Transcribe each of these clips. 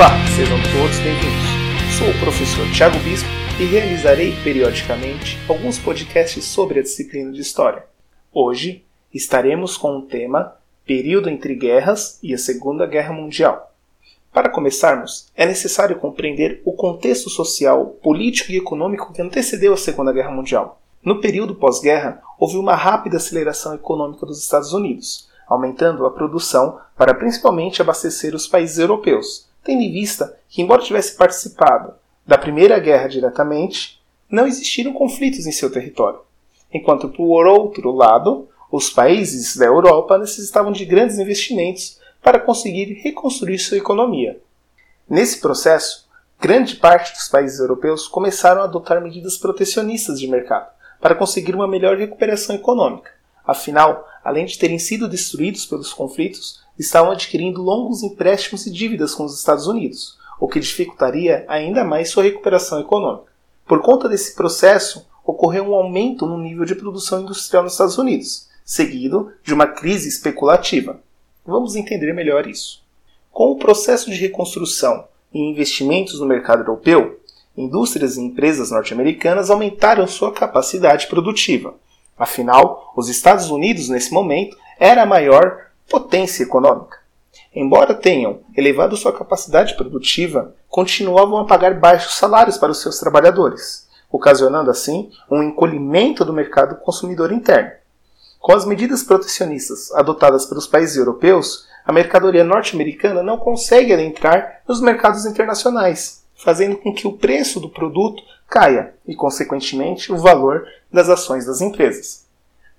Olá, sejam todos bem-vindos. Sou o professor Tiago Bispo e realizarei periodicamente alguns podcasts sobre a disciplina de História. Hoje estaremos com o tema Período entre Guerras e a Segunda Guerra Mundial. Para começarmos, é necessário compreender o contexto social, político e econômico que antecedeu a Segunda Guerra Mundial. No período pós-guerra, houve uma rápida aceleração econômica dos Estados Unidos, aumentando a produção para principalmente abastecer os países europeus, tendo em vista que, embora tivesse participado da Primeira Guerra diretamente, não existiram conflitos em seu território. Enquanto, por outro lado, os países da Europa necessitavam de grandes investimentos para conseguir reconstruir sua economia. Nesse processo, grande parte dos países europeus começaram a adotar medidas protecionistas de mercado para conseguir uma melhor recuperação econômica. Afinal, além de terem sido destruídos pelos conflitos, estavam adquirindo longos empréstimos e dívidas com os Estados Unidos, o que dificultaria ainda mais sua recuperação econômica. Por conta desse processo, ocorreu um aumento no nível de produção industrial nos Estados Unidos, seguido de uma crise especulativa. Vamos entender melhor isso. Com o processo de reconstrução e investimentos no mercado europeu, indústrias e empresas norte-americanas aumentaram sua capacidade produtiva. Afinal, os Estados Unidos, nesse momento, era a maior potência econômica. Embora tenham elevado sua capacidade produtiva, continuavam a pagar baixos salários para os seus trabalhadores, ocasionando assim um encolhimento do mercado consumidor interno. Com as medidas protecionistas adotadas pelos países europeus, a mercadoria norte-americana não consegue adentrar nos mercados internacionais, fazendo com que o preço do produto caia e, consequentemente, o valor das ações das empresas.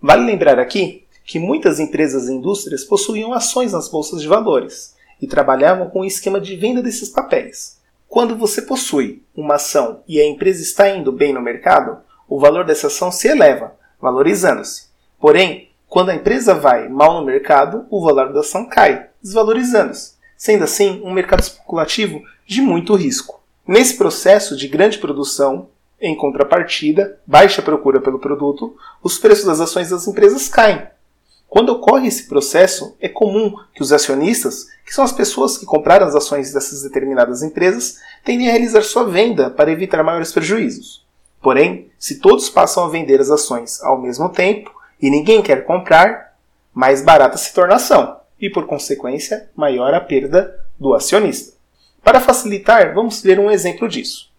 Vale lembrar aqui que muitas empresas e indústrias possuíam ações nas bolsas de valores e trabalhavam com o esquema de venda desses papéis. Quando você possui uma ação e a empresa está indo bem no mercado, o valor dessa ação se eleva, valorizando-se. Porém, quando a empresa vai mal no mercado, o valor da ação cai, desvalorizando-se, sendo assim um mercado especulativo de muito risco. Nesse processo de grande produção, em contrapartida, baixa procura pelo produto, os preços das ações das empresas caem, quando ocorre esse processo, é comum que os acionistas, que são as pessoas que compraram as ações dessas determinadas empresas, tendem a realizar sua venda para evitar maiores prejuízos. Porém, se todos passam a vender as ações ao mesmo tempo e ninguém quer comprar, mais barata se torna a ação e, por consequência, maior a perda do acionista. Para facilitar, vamos ver um exemplo disso.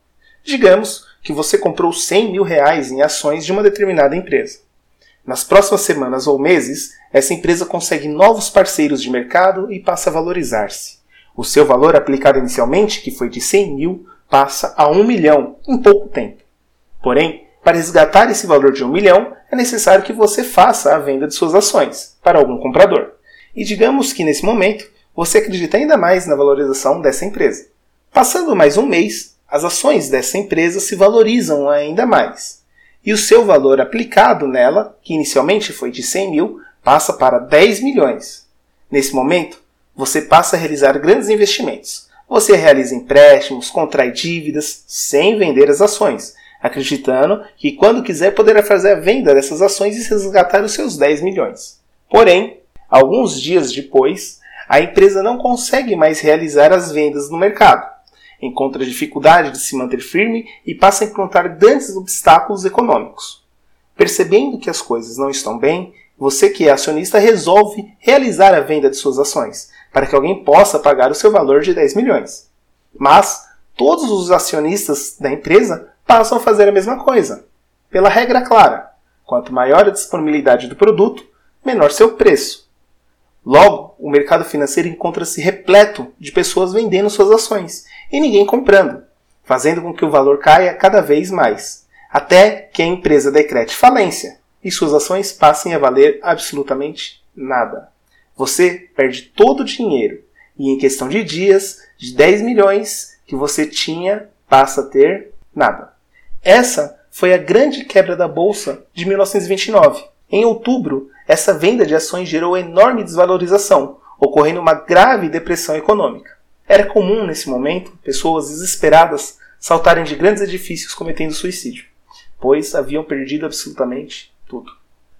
Digamos que você comprou 100 mil reais em ações de uma determinada empresa. Nas próximas semanas ou meses, essa empresa consegue novos parceiros de mercado e passa a valorizar-se. O seu valor aplicado inicialmente, que foi de 100 mil, passa a 1 milhão em pouco tempo. Porém, para resgatar esse valor de 1 milhão, é necessário que você faça a venda de suas ações para algum comprador. E digamos que nesse momento você acredita ainda mais na valorização dessa empresa. Passando mais um mês, as ações dessa empresa se valorizam ainda mais e o seu valor aplicado nela, que inicialmente foi de 100 mil, passa para 10 milhões. Nesse momento, você passa a realizar grandes investimentos. Você realiza empréstimos, contrai dívidas, sem vender as ações, acreditando que quando quiser poderá fazer a venda dessas ações e resgatar os seus 10 milhões. Porém, alguns dias depois, a empresa não consegue mais realizar as vendas no mercado encontra dificuldade de se manter firme e passa a encontrar grandes obstáculos econômicos. Percebendo que as coisas não estão bem, você que é acionista resolve realizar a venda de suas ações, para que alguém possa pagar o seu valor de 10 milhões. Mas todos os acionistas da empresa passam a fazer a mesma coisa, pela regra clara: quanto maior a disponibilidade do produto, menor seu preço. Logo, o mercado financeiro encontra-se repleto de pessoas vendendo suas ações e ninguém comprando, fazendo com que o valor caia cada vez mais, até que a empresa decrete falência e suas ações passem a valer absolutamente nada. Você perde todo o dinheiro e em questão de dias, de 10 milhões que você tinha, passa a ter nada. Essa foi a grande quebra da bolsa de 1929. Em outubro, essa venda de ações gerou enorme desvalorização, ocorrendo uma grave depressão econômica. Era comum, nesse momento, pessoas desesperadas saltarem de grandes edifícios cometendo suicídio, pois haviam perdido absolutamente tudo.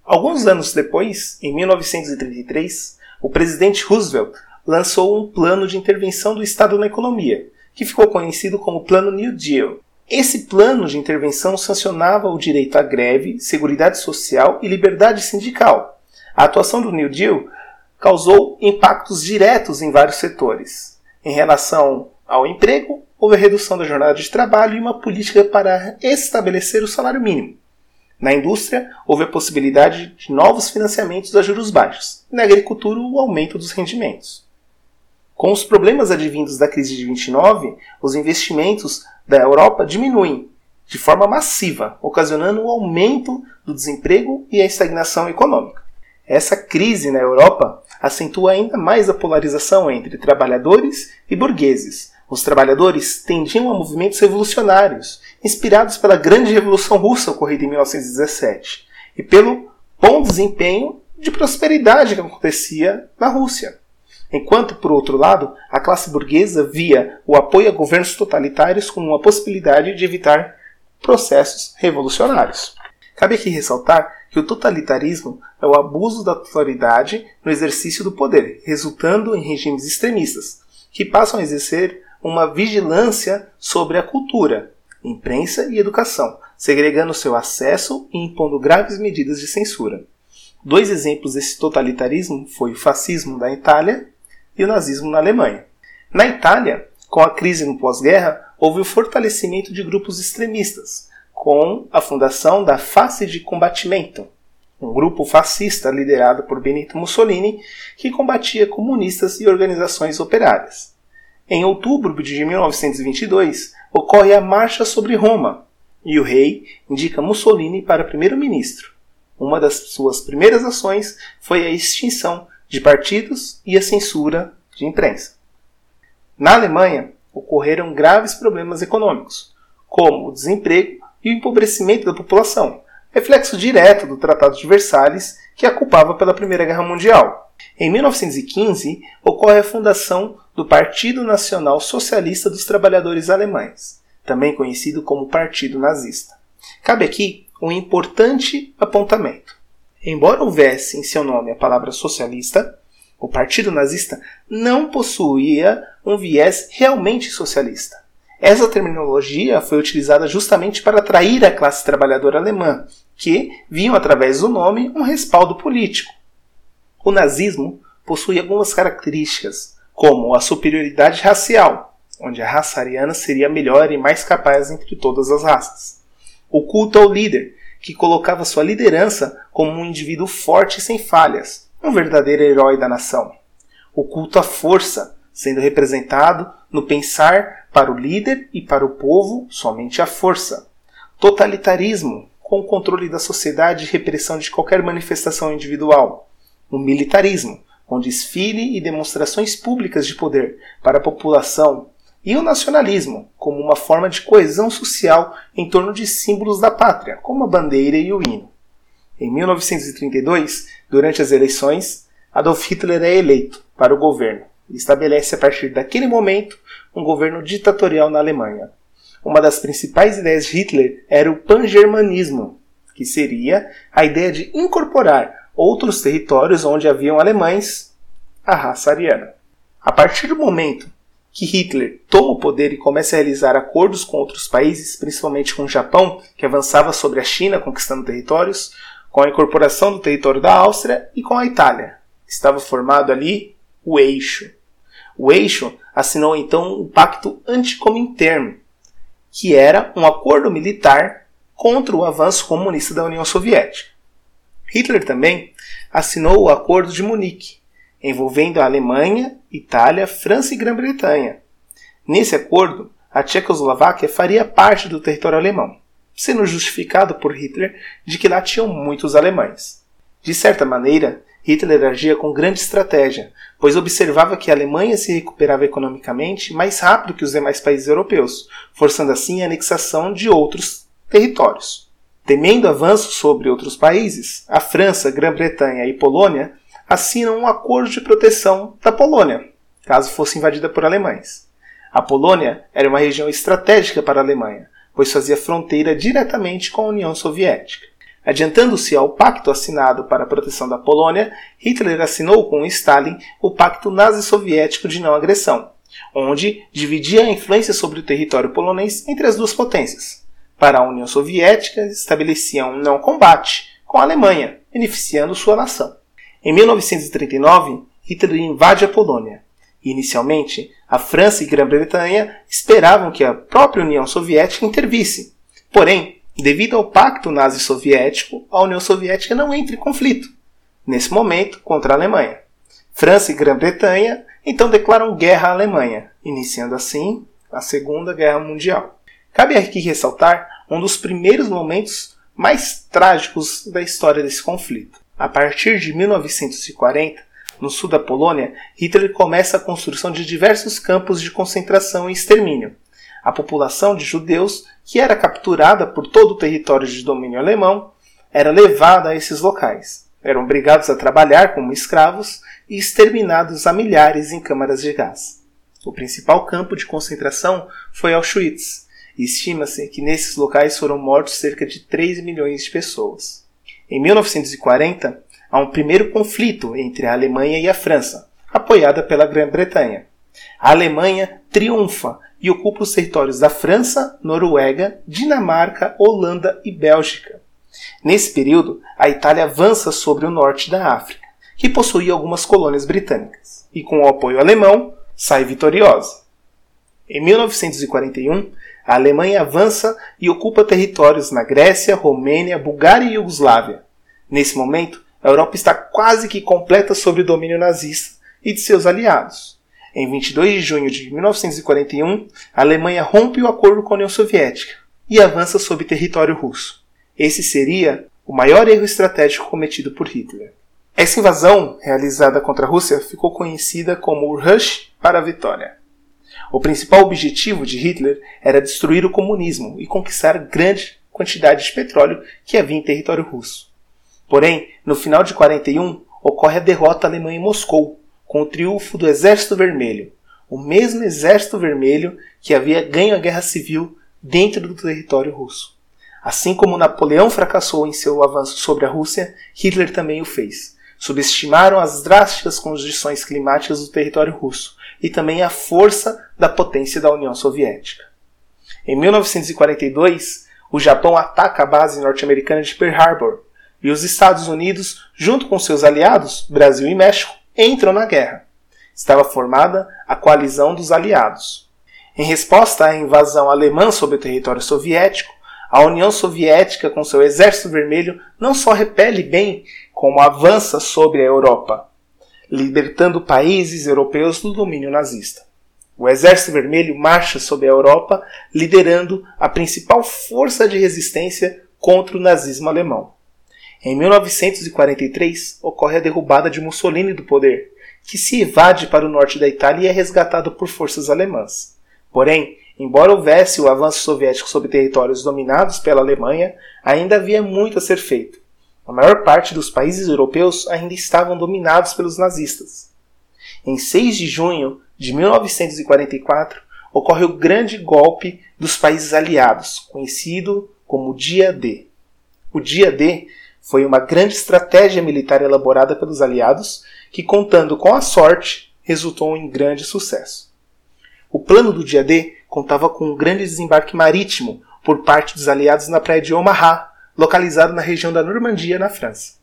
Alguns anos depois, em 1933, o presidente Roosevelt lançou um plano de intervenção do Estado na economia, que ficou conhecido como Plano New Deal. Esse plano de intervenção sancionava o direito à greve, seguridade social e liberdade sindical. A atuação do New Deal causou impactos diretos em vários setores. Em relação ao emprego, houve a redução da jornada de trabalho e uma política para estabelecer o salário mínimo. Na indústria, houve a possibilidade de novos financiamentos a juros baixos. Na agricultura, o aumento dos rendimentos. Com os problemas advindos da crise de 29, os investimentos da Europa diminuem de forma massiva, ocasionando o aumento do desemprego e a estagnação econômica. Essa crise na Europa acentua ainda mais a polarização entre trabalhadores e burgueses. Os trabalhadores tendiam a movimentos revolucionários, inspirados pela grande Revolução Russa ocorrida em 1917 e pelo bom desempenho de prosperidade que acontecia na Rússia. Enquanto, por outro lado, a classe burguesa via o apoio a governos totalitários como uma possibilidade de evitar processos revolucionários. Cabe aqui ressaltar que o totalitarismo é o abuso da autoridade no exercício do poder, resultando em regimes extremistas, que passam a exercer uma vigilância sobre a cultura, imprensa e educação, segregando seu acesso e impondo graves medidas de censura. Dois exemplos desse totalitarismo foi o fascismo da Itália e o nazismo na Alemanha. Na Itália, com a crise no pós-guerra, houve o fortalecimento de grupos extremistas, com a fundação da Face de Combatimento, um grupo fascista liderado por Benito Mussolini que combatia comunistas e organizações operárias. Em outubro de 1922, ocorre a Marcha sobre Roma e o rei indica Mussolini para primeiro-ministro. Uma das suas primeiras ações foi a extinção de partidos e a censura de imprensa. Na Alemanha, ocorreram graves problemas econômicos, como o desemprego e o empobrecimento da população, reflexo direto do Tratado de Versalhes, que a culpava pela Primeira Guerra Mundial. Em 1915, ocorre a fundação do Partido Nacional Socialista dos Trabalhadores Alemães, também conhecido como Partido Nazista. Cabe aqui um importante apontamento. Embora houvesse em seu nome a palavra socialista, o Partido Nazista não possuía um viés realmente socialista. Essa terminologia foi utilizada justamente para atrair a classe trabalhadora alemã, que viam através do nome um respaldo político. O nazismo possui algumas características, como a superioridade racial, onde a raça ariana seria a melhor e mais capaz entre todas as raças. O culto ao líder, que colocava sua liderança como um indivíduo forte e sem falhas, um verdadeiro herói da nação. O culto à força, sendo representado no pensar para o líder e para o povo somente a força. Totalitarismo, com o controle da sociedade e repressão de qualquer manifestação individual. O militarismo, com desfile e demonstrações públicas de poder para a população. E o nacionalismo, como uma forma de coesão social em torno de símbolos da pátria, como a bandeira e o hino. Em 1932, durante as eleições, Adolf Hitler é eleito para o governo e estabelece a partir daquele momento um governo ditatorial na Alemanha. Uma das principais ideias de Hitler era o pangermanismo, que seria a ideia de incorporar outros territórios onde haviam alemães à raça ariana. A partir do momento que Hitler toma o poder e começa a realizar acordos com outros países, principalmente com o Japão, que avançava sobre a China conquistando territórios, com a incorporação do território da Áustria e com a Itália. Estava formado ali o eixo. O eixo assinou então o Pacto Anticomintern, que era um acordo militar contra o avanço comunista da União Soviética. Hitler também assinou o Acordo de Munique, envolvendo a Alemanha, Itália, França e Grã-Bretanha. Nesse acordo, a Tchecoslováquia faria parte do território alemão, sendo justificado por Hitler de que lá tinham muitos alemães. De certa maneira, Hitler agia com grande estratégia, pois observava que a Alemanha se recuperava economicamente mais rápido que os demais países europeus, forçando assim a anexação de outros territórios. Temendo avanços sobre outros países, a França, Grã-Bretanha e Polônia assinam um acordo de proteção da Polônia, caso fosse invadida por alemães. A Polônia era uma região estratégica para a Alemanha, pois fazia fronteira diretamente com a União Soviética. Adiantando-se ao pacto assinado para a proteção da Polônia, Hitler assinou com Stalin o Pacto Nazi-Soviético de Não Agressão, onde dividia a influência sobre o território polonês entre as duas potências. Para a União Soviética, estabelecia um não combate com a Alemanha, beneficiando sua nação. Em 1939, Hitler invade a Polônia. Inicialmente, a França e Grã-Bretanha esperavam que a própria União Soviética intervisse. Porém, devido ao pacto nazi-soviético, a União Soviética não entra em conflito, nesse momento, contra a Alemanha. França e Grã-Bretanha então declaram guerra à Alemanha, iniciando assim a Segunda Guerra Mundial. Cabe aqui ressaltar um dos primeiros momentos mais trágicos da história desse conflito. A partir de 1940, no sul da Polônia, Hitler começa a construção de diversos campos de concentração e extermínio. A população de judeus, que era capturada por todo o território de domínio alemão, era levada a esses locais. Eram obrigados a trabalhar como escravos e exterminados a milhares em câmaras de gás. O principal campo de concentração foi Auschwitz, e estima-se que nesses locais foram mortos cerca de 3 milhões de pessoas. Em 1940, há um primeiro conflito entre a Alemanha e a França, apoiada pela Grã-Bretanha. A Alemanha triunfa e ocupa os territórios da França, Noruega, Dinamarca, Holanda e Bélgica. Nesse período, a Itália avança sobre o norte da África que possuía algumas colônias britânicas, e com o apoio alemão, sai vitoriosa. Em 1941, a Alemanha avança e ocupa territórios na Grécia, Romênia, Bulgária e Iugoslávia. Nesse momento, a Europa está quase que completa sob o domínio nazista e de seus aliados. Em 22 de junho de 1941, a Alemanha rompe o acordo com a União Soviética e avança sobre território russo. Esse seria o maior erro estratégico cometido por Hitler. Essa invasão, realizada contra a Rússia, ficou conhecida como o Rush para a Vitória. O principal objetivo de Hitler era destruir o comunismo e conquistar grande quantidade de petróleo que havia em território russo. Porém, no final de 41, ocorre a derrota alemã em Moscou, com o triunfo do Exército Vermelho, o mesmo Exército Vermelho que havia ganho a guerra civil dentro do território russo. Assim como Napoleão fracassou em seu avanço sobre a Rússia, Hitler também o fez subestimaram as drásticas condições climáticas do território russo e também a força da potência da União Soviética. Em 1942, o Japão ataca a base norte-americana de Pearl Harbor e os Estados Unidos, junto com seus aliados, Brasil e México, entram na guerra. Estava formada a coalizão dos aliados. Em resposta à invasão alemã sobre o território soviético, a União Soviética, com seu exército vermelho, não só repele bem, como avança sobre a Europa, libertando países europeus do domínio nazista. O Exército Vermelho marcha sobre a Europa, liderando a principal força de resistência contra o nazismo alemão. Em 1943, ocorre a derrubada de Mussolini do poder, que se evade para o norte da Itália e é resgatado por forças alemãs. Porém, Embora houvesse o avanço soviético sobre territórios dominados pela Alemanha, ainda havia muito a ser feito. A maior parte dos países europeus ainda estavam dominados pelos nazistas. Em 6 de junho de 1944, ocorre o grande golpe dos países aliados, conhecido como Dia D. O Dia D foi uma grande estratégia militar elaborada pelos aliados que, contando com a sorte, resultou em grande sucesso. O plano do Dia D contava com um grande desembarque marítimo por parte dos aliados na praia de Omaha, localizado na região da Normandia, na França.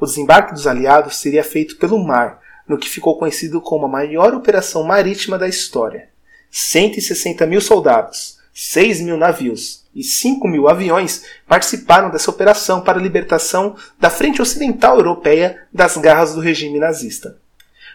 O desembarque dos aliados seria feito pelo mar, no que ficou conhecido como a maior operação marítima da história. 160 mil soldados, 6 mil navios e 5 mil aviões participaram dessa operação para a libertação da frente ocidental europeia das garras do regime nazista.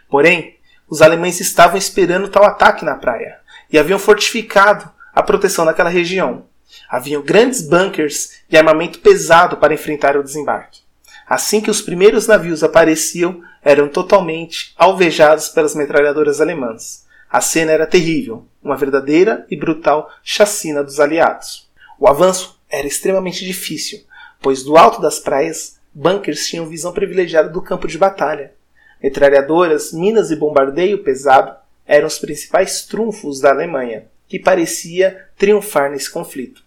Porém, os alemães estavam esperando tal ataque na praia e haviam fortificado a proteção daquela região. Haviam grandes bunkers e armamento pesado para enfrentar o desembarque. Assim que os primeiros navios apareciam, eram totalmente alvejados pelas metralhadoras alemãs. A cena era terrível, uma verdadeira e brutal chacina dos aliados. O avanço era extremamente difícil, pois do alto das praias, bunkers tinham visão privilegiada do campo de batalha. Metralhadoras, minas e bombardeio pesado eram os principais trunfos da Alemanha, que parecia triunfar nesse conflito.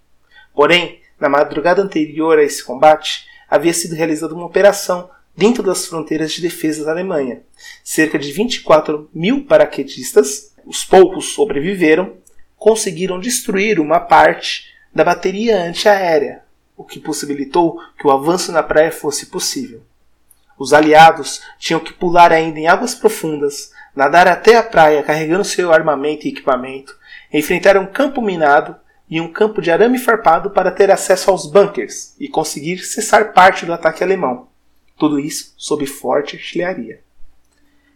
Porém, na madrugada anterior a esse combate, havia sido realizada uma operação dentro das fronteiras de defesa da Alemanha. Cerca de 24 mil paraquedistas Os poucos sobreviveram, conseguiram destruir uma parte da bateria antiaérea, o que possibilitou que o avanço na praia fosse possível. Os aliados tinham que pular ainda em águas profundas, nadar até a praia carregando seu armamento e equipamento, enfrentar um campo minado e um campo de arame farpado para ter acesso aos bunkers e conseguir cessar parte do ataque alemão. Tudo isso sob forte artilharia.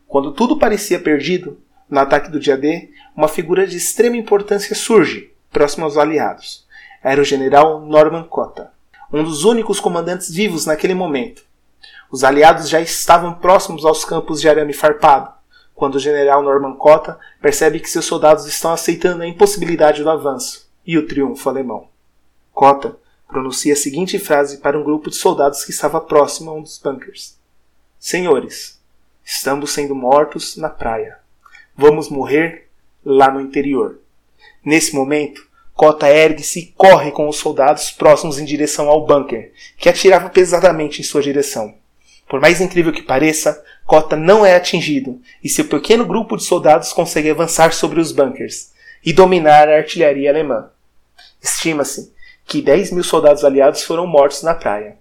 Quando tudo parecia perdido, no ataque do dia D, uma figura de extrema importância surge, próximo aos aliados. Era o general Norman Cotta, um dos únicos comandantes vivos naquele momento. Os aliados já estavam próximos aos campos de arame farpado, quando o general Norman Cotta percebe que seus soldados estão aceitando a impossibilidade do avanço e o triunfo alemão. Cotta pronuncia a seguinte frase para um grupo de soldados que estava próximo a um dos bunkers: Senhores, estamos sendo mortos na praia. Vamos morrer lá no interior. Nesse momento, Cota ergue-se e corre com os soldados próximos em direção ao bunker, que atirava pesadamente em sua direção. Por mais incrível que pareça, Cota não é atingido e seu pequeno grupo de soldados consegue avançar sobre os bunkers e dominar a artilharia alemã. Estima-se que 10 mil soldados aliados foram mortos na praia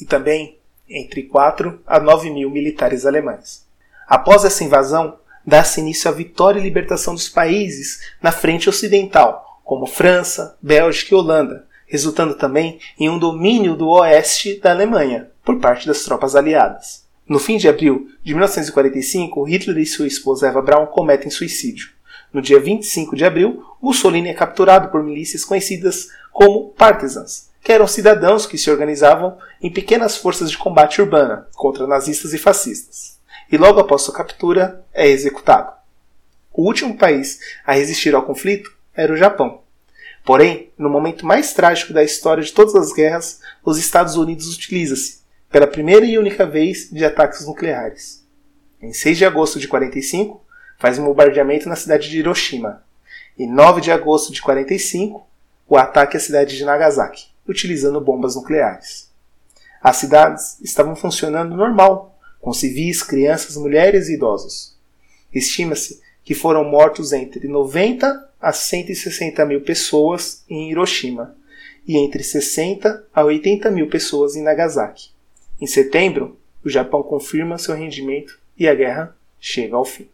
e também entre 4 a 9 mil militares alemães. Após essa invasão, dá-se início à vitória e libertação dos países na frente ocidental, como França, Bélgica e Holanda, resultando também em um domínio do oeste da Alemanha por parte das tropas aliadas. No fim de abril de 1945, Hitler e sua esposa Eva Braun cometem suicídio. No dia 25 de abril, Mussolini é capturado por milícias conhecidas como partisans, que eram cidadãos que se organizavam em pequenas forças de combate urbana contra nazistas e fascistas e logo após sua captura é executado. O último país a resistir ao conflito era o Japão. Porém, no momento mais trágico da história de todas as guerras, os Estados Unidos utiliza-se, pela primeira e única vez, de ataques nucleares. Em 6 de agosto de 45, faz um bombardeamento na cidade de Hiroshima. E 9 de agosto de 45, o ataque à cidade de Nagasaki, utilizando bombas nucleares. As cidades estavam funcionando normal com civis, crianças, mulheres e idosos. Estima-se que foram mortos entre 90 a 160 mil pessoas em Hiroshima e entre 60 a 80 mil pessoas em Nagasaki. Em setembro, o Japão confirma seu rendimento e a guerra chega ao fim.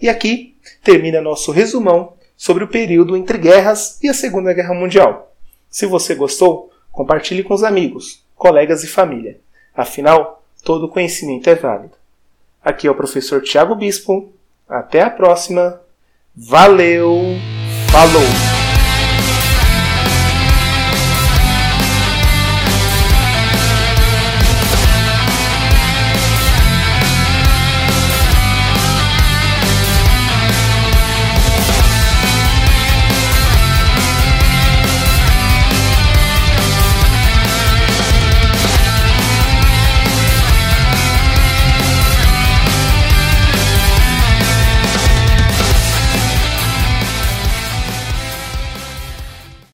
E aqui termina nosso resumão sobre o período entre guerras e a Segunda Guerra Mundial. Se você gostou, compartilhe com os amigos, colegas e família. Afinal, todo conhecimento é válido. Aqui é o professor Tiago Bispo. Até a próxima. Valeu! Falou!